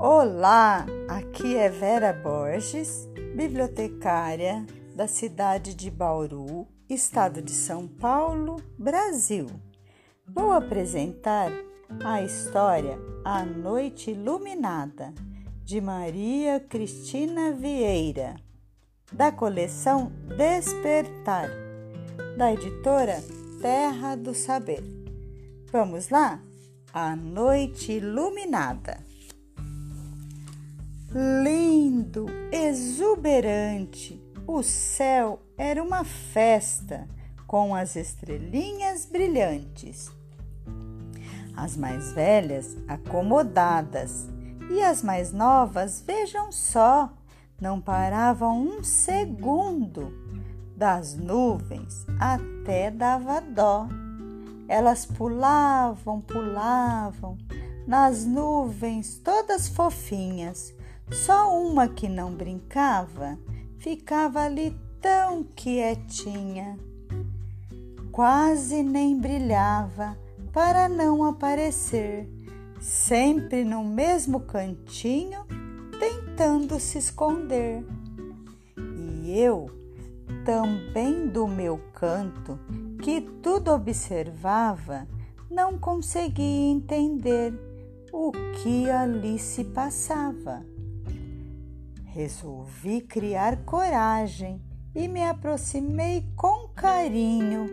Olá, aqui é Vera Borges, bibliotecária da cidade de Bauru, estado de São Paulo, Brasil. Vou apresentar a história A Noite Iluminada, de Maria Cristina Vieira, da coleção Despertar, da editora Terra do Saber. Vamos lá? A Noite Iluminada lindo, exuberante. O céu era uma festa com as estrelinhas brilhantes. As mais velhas acomodadas e as mais novas, vejam só, não paravam um segundo. Das nuvens até dava dó. Elas pulavam, pulavam nas nuvens, todas fofinhas só uma que não brincava ficava ali tão quietinha. Quase nem brilhava para não aparecer, sempre no mesmo cantinho, tentando se esconder. E eu, também do meu canto, que tudo observava, não conseguia entender o que ali se passava. Resolvi criar coragem e me aproximei com carinho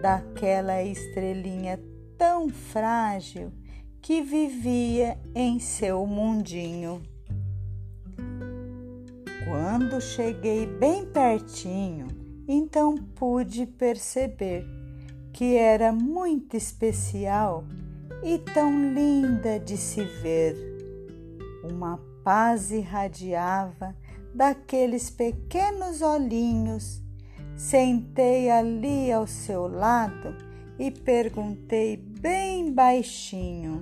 daquela estrelinha tão frágil que vivia em seu mundinho. Quando cheguei bem pertinho, então pude perceber que era muito especial e tão linda de se ver. Uma paz irradiava daqueles pequenos olhinhos. Sentei ali ao seu lado e perguntei bem baixinho.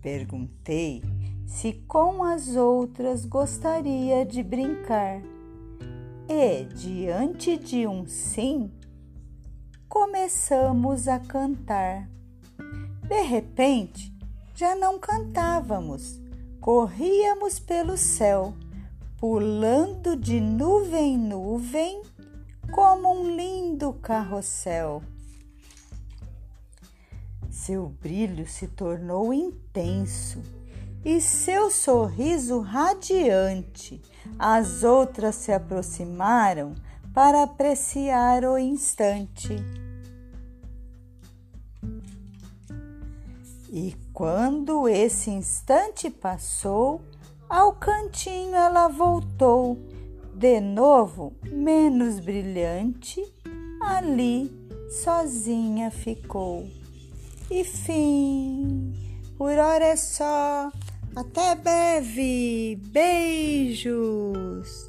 Perguntei se com as outras gostaria de brincar. E, diante de um sim, começamos a cantar. De repente, já não cantávamos corríamos pelo céu, pulando de nuvem em nuvem, como um lindo carrossel. Seu brilho se tornou intenso e seu sorriso radiante. As outras se aproximaram para apreciar o instante. E quando esse instante passou, ao cantinho ela voltou, de novo menos brilhante, ali sozinha ficou. E fim, por hora é só. Até breve, beijos!